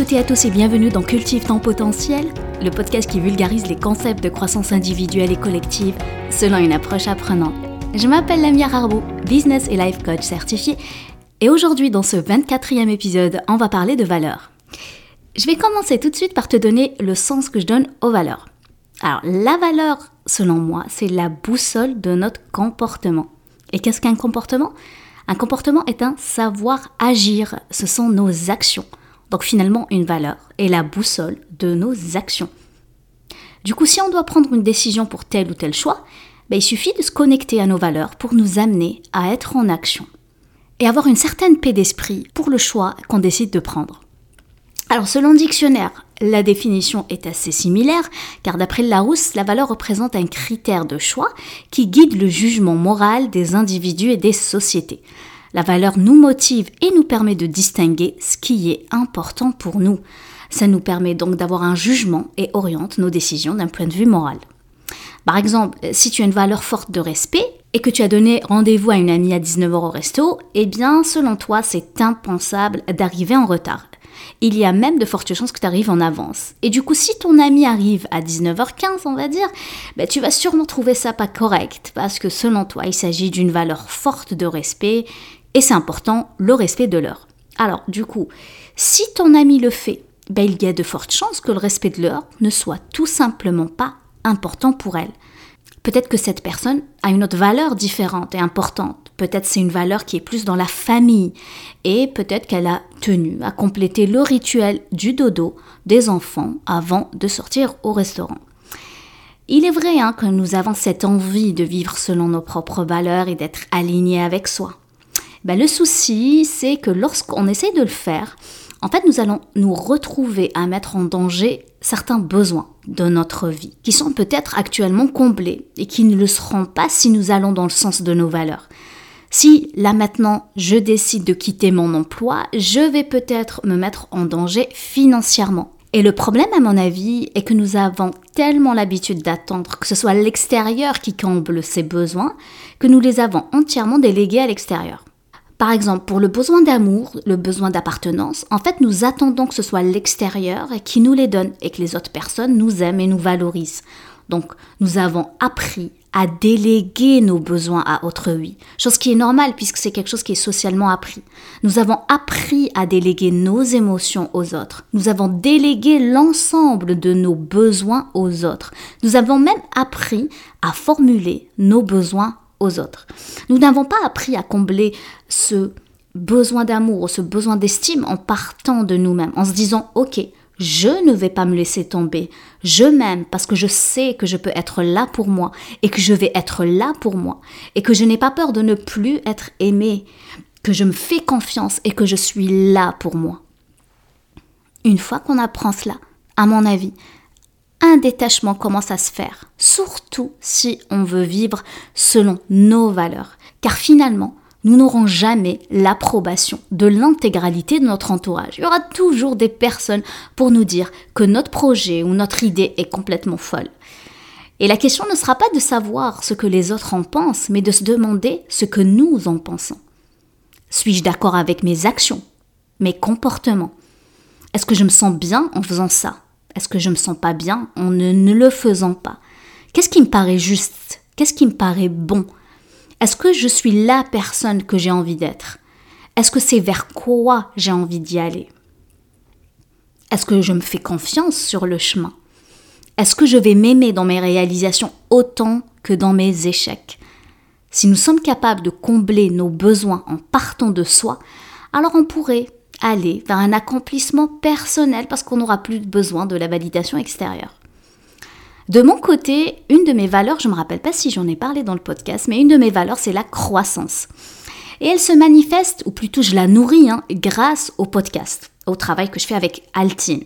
toutes et à tous et bienvenue dans Cultive ton potentiel, le podcast qui vulgarise les concepts de croissance individuelle et collective selon une approche apprenante. Je m'appelle Lamia Harbo, business et life coach certifié, et aujourd'hui dans ce 24e épisode, on va parler de valeurs. Je vais commencer tout de suite par te donner le sens que je donne aux valeurs. Alors, la valeur, selon moi, c'est la boussole de notre comportement. Et qu'est-ce qu'un comportement? Un comportement est un savoir agir, ce sont nos actions. Donc finalement, une valeur est la boussole de nos actions. Du coup, si on doit prendre une décision pour tel ou tel choix, ben, il suffit de se connecter à nos valeurs pour nous amener à être en action et avoir une certaine paix d'esprit pour le choix qu'on décide de prendre. Alors selon le dictionnaire, la définition est assez similaire, car d'après Larousse, la valeur représente un critère de choix qui guide le jugement moral des individus et des sociétés. La valeur nous motive et nous permet de distinguer ce qui est important pour nous. Ça nous permet donc d'avoir un jugement et oriente nos décisions d'un point de vue moral. Par exemple, si tu as une valeur forte de respect et que tu as donné rendez-vous à une amie à 19h au resto, eh bien, selon toi, c'est impensable d'arriver en retard. Il y a même de fortes chances que tu arrives en avance. Et du coup, si ton ami arrive à 19h15, on va dire, ben, tu vas sûrement trouver ça pas correct, parce que selon toi, il s'agit d'une valeur forte de respect et c'est important, le respect de l'heure. Alors, du coup, si ton ami le fait, ben, il y a de fortes chances que le respect de l'heure ne soit tout simplement pas important pour elle. Peut-être que cette personne a une autre valeur différente et importante. Peut-être c'est une valeur qui est plus dans la famille. Et peut-être qu'elle a tenu à compléter le rituel du dodo des enfants avant de sortir au restaurant. Il est vrai hein, que nous avons cette envie de vivre selon nos propres valeurs et d'être alignés avec soi. Ben, le souci, c'est que lorsqu'on essaye de le faire, en fait, nous allons nous retrouver à mettre en danger certains besoins de notre vie, qui sont peut-être actuellement comblés et qui ne le seront pas si nous allons dans le sens de nos valeurs. Si là maintenant je décide de quitter mon emploi, je vais peut-être me mettre en danger financièrement. Et le problème, à mon avis, est que nous avons tellement l'habitude d'attendre que ce soit l'extérieur qui comble ces besoins, que nous les avons entièrement délégués à l'extérieur. Par exemple, pour le besoin d'amour, le besoin d'appartenance, en fait, nous attendons que ce soit l'extérieur qui nous les donne et que les autres personnes nous aiment et nous valorisent. Donc, nous avons appris à déléguer nos besoins à autrui, chose qui est normale puisque c'est quelque chose qui est socialement appris. Nous avons appris à déléguer nos émotions aux autres. Nous avons délégué l'ensemble de nos besoins aux autres. Nous avons même appris à formuler nos besoins autres. Nous n'avons pas appris à combler ce besoin d'amour, ce besoin d'estime en partant de nous-mêmes, en se disant, OK, je ne vais pas me laisser tomber. Je m'aime parce que je sais que je peux être là pour moi et que je vais être là pour moi et que je n'ai pas peur de ne plus être aimé, que je me fais confiance et que je suis là pour moi. Une fois qu'on apprend cela, à mon avis, un détachement commence à se faire, surtout si on veut vivre selon nos valeurs. Car finalement, nous n'aurons jamais l'approbation de l'intégralité de notre entourage. Il y aura toujours des personnes pour nous dire que notre projet ou notre idée est complètement folle. Et la question ne sera pas de savoir ce que les autres en pensent, mais de se demander ce que nous en pensons. Suis-je d'accord avec mes actions, mes comportements? Est-ce que je me sens bien en faisant ça? Est-ce que je me sens pas bien en ne, le faisant pas? Qu'est-ce qui me paraît juste? Qu'est-ce qui me paraît bon? Est-ce que je suis la personne que j'ai envie d'être? Est-ce que c'est vers quoi j'ai envie d'y aller? Est-ce que je me fais confiance sur le chemin? Est-ce que je vais m'aimer dans mes réalisations autant que dans mes échecs? Si nous sommes capables de combler nos besoins en partant de soi, alors on pourrait aller vers un accomplissement personnel parce qu'on n'aura plus besoin de la validation extérieure. De mon côté, une de mes valeurs, je ne me rappelle pas si j'en ai parlé dans le podcast, mais une de mes valeurs, c'est la croissance. Et elle se manifeste, ou plutôt je la nourris, hein, grâce au podcast, au travail que je fais avec Altine.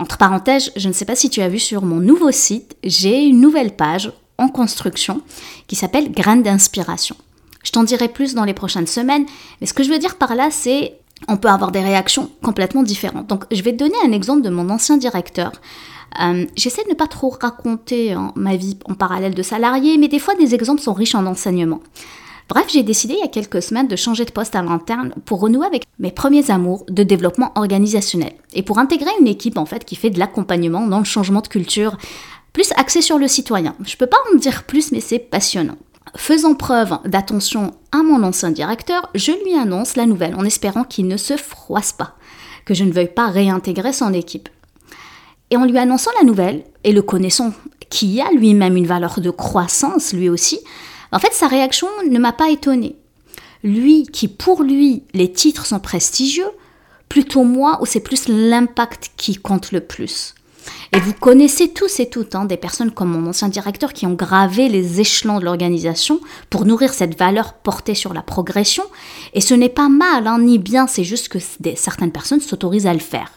Entre parenthèses, je ne sais pas si tu as vu sur mon nouveau site, j'ai une nouvelle page en construction qui s'appelle Graines d'inspiration. Je t'en dirai plus dans les prochaines semaines, mais ce que je veux dire par là, c'est on peut avoir des réactions complètement différentes. Donc je vais te donner un exemple de mon ancien directeur. Euh, j'essaie de ne pas trop raconter hein, ma vie en parallèle de salarié, mais des fois des exemples sont riches en enseignements. Bref, j'ai décidé il y a quelques semaines de changer de poste à l'interne pour renouer avec mes premiers amours de développement organisationnel et pour intégrer une équipe en fait qui fait de l'accompagnement dans le changement de culture plus axé sur le citoyen. Je peux pas en dire plus mais c'est passionnant. Faisant preuve d'attention à mon ancien directeur, je lui annonce la nouvelle en espérant qu'il ne se froisse pas, que je ne veuille pas réintégrer son équipe. Et en lui annonçant la nouvelle, et le connaissant qui a lui-même une valeur de croissance lui aussi, en fait, sa réaction ne m'a pas étonnée. Lui, qui pour lui, les titres sont prestigieux, plutôt moi, où c'est plus l'impact qui compte le plus. Et vous connaissez tous et toutes hein, des personnes comme mon ancien directeur qui ont gravé les échelons de l'organisation pour nourrir cette valeur portée sur la progression. Et ce n'est pas mal, hein, ni bien, c'est juste que certaines personnes s'autorisent à le faire.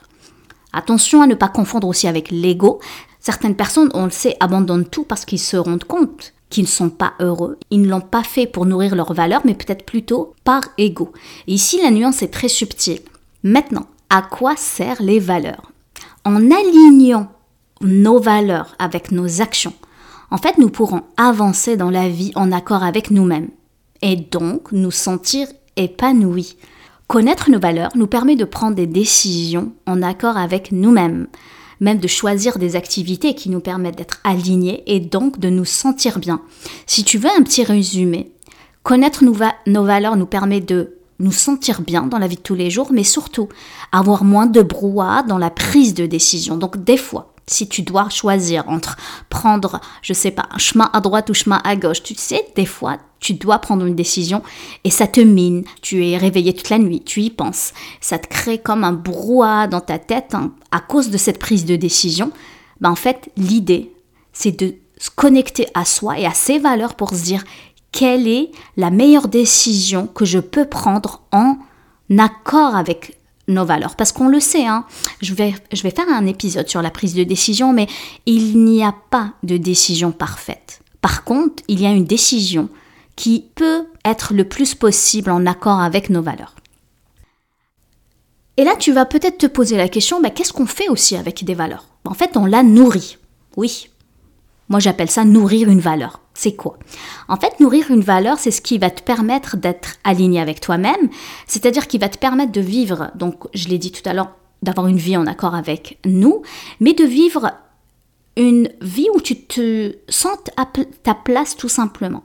Attention à ne pas confondre aussi avec l'ego. Certaines personnes, on le sait, abandonnent tout parce qu'ils se rendent compte qui ne sont pas heureux. Ils ne l'ont pas fait pour nourrir leurs valeurs, mais peut-être plutôt par ego. Ici, la nuance est très subtile. Maintenant, à quoi servent les valeurs? En alignant nos valeurs avec nos actions, en fait, nous pourrons avancer dans la vie en accord avec nous-mêmes et donc nous sentir épanouis. Connaître nos valeurs nous permet de prendre des décisions en accord avec nous-mêmes même de choisir des activités qui nous permettent d'être alignés et donc de nous sentir bien. Si tu veux un petit résumé, connaître nos, valeurs nous permet de nous sentir bien dans la vie de tous les jours, mais surtout avoir moins de brouhaha dans la prise de décision. Donc des fois, si tu dois choisir entre prendre, je sais pas, un chemin à droite ou chemin à gauche, tu sais, des fois, tu dois prendre une décision et ça te mine. Tu es réveillé toute la nuit, tu y penses. Ça te crée comme un brouhaha dans ta tête hein. à cause de cette prise de décision. Ben, en fait, l'idée, c'est de se connecter à soi et à ses valeurs pour se dire quelle est la meilleure décision que je peux prendre en accord avec nos valeurs. Parce qu'on le sait, hein, je, vais, je vais faire un épisode sur la prise de décision, mais il n'y a pas de décision parfaite. Par contre, il y a une décision qui peut être le plus possible en accord avec nos valeurs. Et là, tu vas peut-être te poser la question, bah, qu'est-ce qu'on fait aussi avec des valeurs? En fait, on la nourrit. Oui, moi, j'appelle ça nourrir une valeur. C'est quoi? En fait, nourrir une valeur, c'est ce qui va te permettre d'être aligné avec toi-même, c'est-à-dire qui va te permettre de vivre, donc je l'ai dit tout à l'heure, d'avoir une vie en accord avec nous, mais de vivre une vie où tu te sens à ta place tout simplement.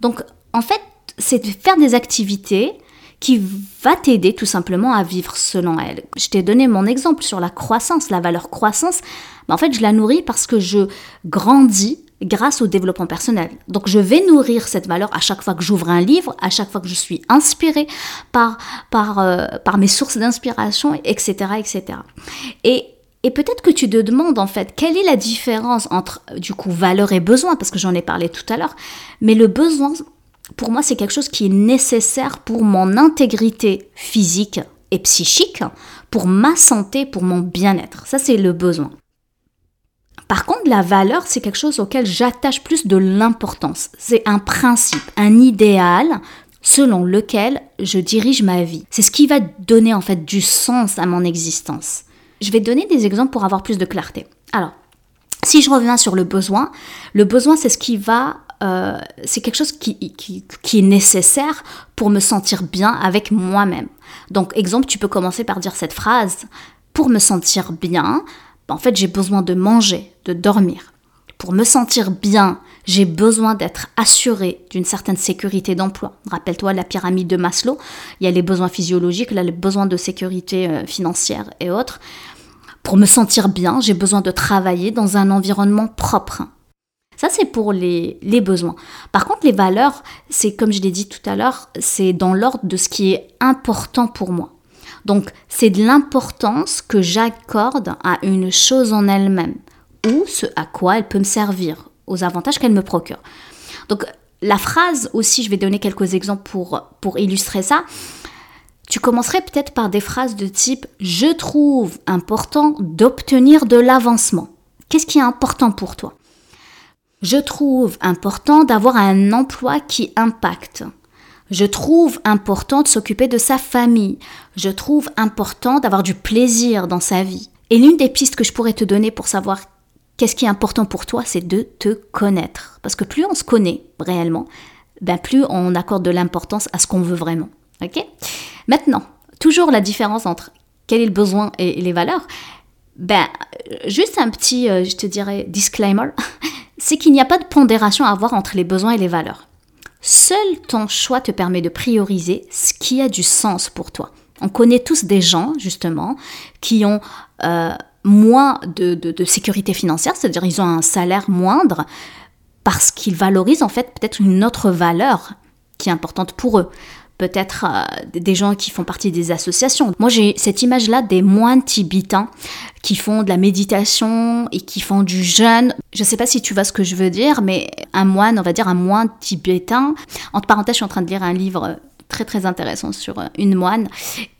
Donc, en fait, c'est de faire des activités qui va t'aider tout simplement à vivre selon elle. Je t'ai donné mon exemple sur la croissance, la valeur croissance. Mais en fait, je la nourris parce que je grandis grâce au développement personnel. Donc je vais nourrir cette valeur à chaque fois que j'ouvre un livre, à chaque fois que je suis inspirée par, par, euh, par mes sources d'inspiration, etc. etc. Et, et peut-être que tu te demandes en fait quelle est la différence entre du coup valeur et besoin, parce que j'en ai parlé tout à l'heure, mais le besoin pour moi, c'est quelque chose qui est nécessaire pour mon intégrité physique et psychique, pour ma santé, pour mon bien-être. Ça, c'est le besoin. Par contre, la valeur, c'est quelque chose auquel j'attache plus de l'importance. C'est un principe, un idéal selon lequel je dirige ma vie. C'est ce qui va donner en fait du sens à mon existence. Je vais donner des exemples pour avoir plus de clarté. Alors, si je reviens sur le besoin, le besoin, c'est ce qui va euh, c'est quelque chose qui, est nécessaire pour me sentir bien avec moi-même. Donc, exemple, tu peux commencer par dire cette phrase. Pour me sentir bien, ben, en fait, j'ai besoin de manger, de dormir. Pour me sentir bien, j'ai besoin d'être assuré d'une certaine sécurité d'emploi. Rappelle-toi la pyramide de Maslow, il y a les besoins physiologiques, là, les besoins de sécurité euh, financière et autres. Pour me sentir bien, j'ai besoin de travailler dans un environnement propre. Ça, c'est pour les, besoins. Par contre, les valeurs, c'est comme je l'ai dit tout à l'heure, c'est dans l'ordre de ce qui est important pour moi. Donc, c'est de l'importance que j'accorde à une chose en elle-même ou ce à quoi elle peut me servir, aux avantages qu'elle me procure. Donc, la phrase aussi, je vais donner quelques exemples pour, pour illustrer ça. Tu commencerais peut-être par des phrases de type Je trouve important d'obtenir de l'avancement. Qu'est-ce qui est important pour toi? Je trouve important d'avoir un emploi qui impacte. Je trouve important de s'occuper de sa famille. Je trouve important d'avoir du plaisir dans sa vie. Et l'une des pistes que je pourrais te donner pour savoir qu'est-ce qui est important pour toi, c'est de te connaître. Parce que plus on se connaît réellement, ben plus on accorde de l'importance à ce qu'on veut vraiment. Ok? Maintenant, toujours la différence entre quel est le besoin et les valeurs. Ben, juste un petit, euh, je te dirais, disclaimer, c'est qu'il n'y a pas de pondération à avoir entre les besoins et les valeurs. Seul ton choix te permet de prioriser ce qui a du sens pour toi. On connaît tous des gens, justement, qui ont euh, moins de, de, sécurité financière, c'est-à-dire ils ont un salaire moindre parce qu'ils valorisent en fait peut-être une autre valeur qui est importante pour eux peut-être euh, des gens qui font partie des associations. Moi, j'ai cette image-là des moines tibétains qui font de la méditation et qui font du jeûne. Je ne sais pas si tu vois ce que je veux dire, mais un moine, on va dire un moine tibétain. Entre parenthèses, je suis en train de lire un livre très très intéressant sur euh, une moine.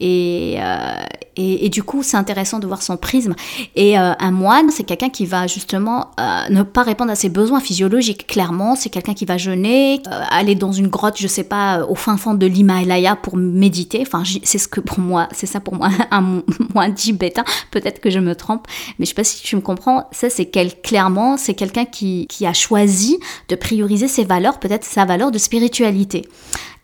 Et, euh, et, et, du coup c'est intéressant de voir son prisme. Et euh, un moine c'est quelqu'un qui va justement ne pas répondre à ses besoins physiologiques clairement. C'est quelqu'un qui va jeûner aller dans une grotte je sais pas au fin fond de l'Himalaya pour méditer. Enfin c'est ce que pour moi c'est ça pour moi un moine tibétain peut-être que je me trompe mais je sais pas si tu me comprends. Ça c'est quel clairement c'est quelqu'un qui, qui a choisi de prioriser ses valeurs peut-être sa valeur de spiritualité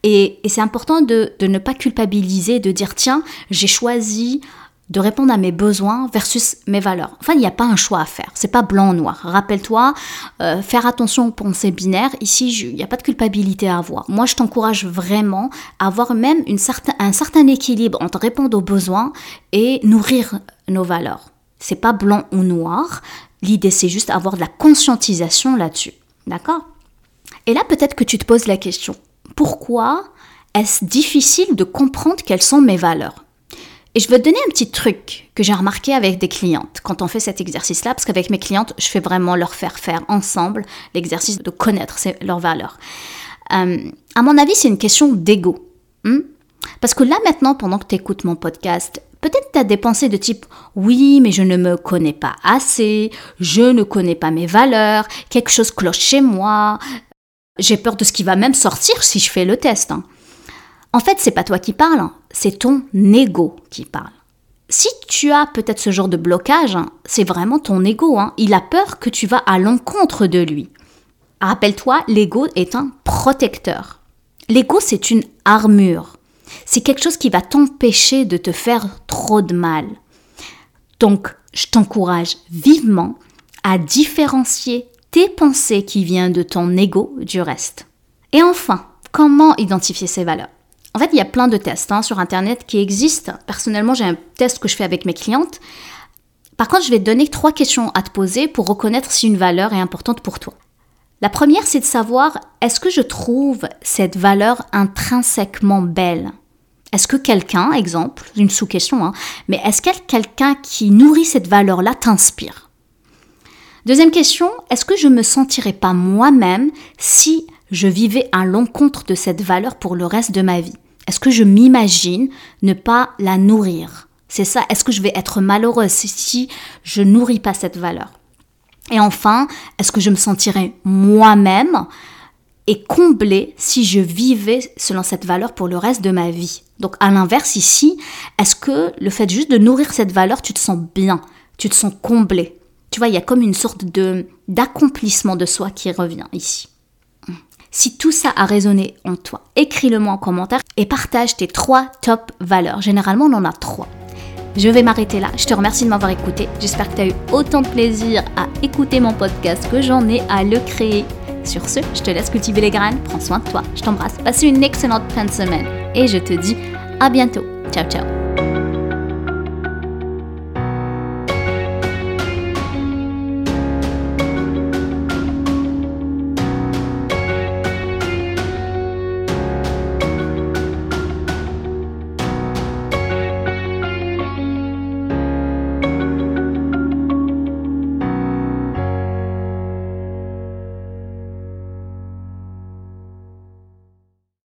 et, c'est important de, ne pas culpabiliser, de dire tiens, j'ai choisi de répondre à mes besoins versus mes valeurs. Enfin, il n'y a pas un choix à faire. C'est pas blanc ou noir. Rappelle-toi, euh, faire attention aux pensées binaires. Ici, il n'y a pas de culpabilité à avoir. Moi, je t'encourage vraiment à avoir même un certain équilibre entre répondre aux besoins et nourrir nos valeurs. C'est pas blanc ou noir. L'idée, c'est juste avoir de la conscientisation là-dessus. D'accord? Et là, peut-être que tu te poses la question pourquoi est-ce difficile de comprendre quelles sont mes valeurs Et je veux te donner un petit truc que j'ai remarqué avec des clientes quand on fait cet exercice-là, parce qu'avec mes clientes, je fais vraiment leur faire faire ensemble l'exercice de connaître leurs valeurs. Euh, à mon avis, c'est une question d'ego. Hmm? parce que là, maintenant, pendant que tu écoutes mon podcast, Peut-être tu as des pensées de type oui, mais je ne me connais pas assez, je ne connais pas mes valeurs, quelque chose cloche chez moi, j'ai peur de ce qui va même sortir si je fais le test. Hein. En fait, c'est pas toi qui parles, hein. c'est ton ego qui parle. Si tu as peut-être ce genre de blocage, hein, c'est vraiment ton ego. Il a peur que tu vas à l'encontre de lui. Rappelle-toi, l'ego est un protecteur. L'ego, c'est une armure. C'est quelque chose qui va t'empêcher de te faire trop de mal. Donc, je t'encourage vivement à différencier tes pensées qui viennent de ton ego du reste. Et enfin, comment identifier ces valeurs? En fait, il y a plein de tests hein, sur Internet qui existent. Personnellement, j'ai un test que je fais avec mes clientes. Par contre, je vais te donner trois questions à te poser pour reconnaître si une valeur est importante pour toi. La première, c'est de savoir, est-ce que je trouve cette valeur intrinsèquement belle? Est-ce que quelqu'un, exemple, une sous-question, hein, mais est-ce que quelqu'un qui nourrit cette valeur-là t'inspire? Deuxième question, est-ce que je me sentirais pas moi-même si je vivais à l'encontre de cette valeur pour le reste de ma vie? Est-ce que je m'imagine ne pas la nourrir? C'est ça, est-ce que je vais être malheureuse si je nourris pas cette valeur? Et enfin, est-ce que je me sentirais moi-même et comblée si je vivais selon cette valeur pour le reste de ma vie? Donc à l'inverse ici, est-ce que le fait juste de nourrir cette valeur, tu te sens bien, tu te sens comblé tu vois, il y a comme une sorte de d'accomplissement de soi qui revient ici. Si tout ça a résonné en toi, écris-le-moi en commentaire et partage tes trois top valeurs. Généralement, on en a trois. Je vais m'arrêter là. Je te remercie de m'avoir écouté. J'espère que tu as eu autant de plaisir à écouter mon podcast que j'en ai à le créer. Sur ce, je te laisse cultiver les graines. Prends soin de toi. Je t'embrasse. Passe une excellente fin de semaine. Et je te dis à bientôt. Ciao, ciao.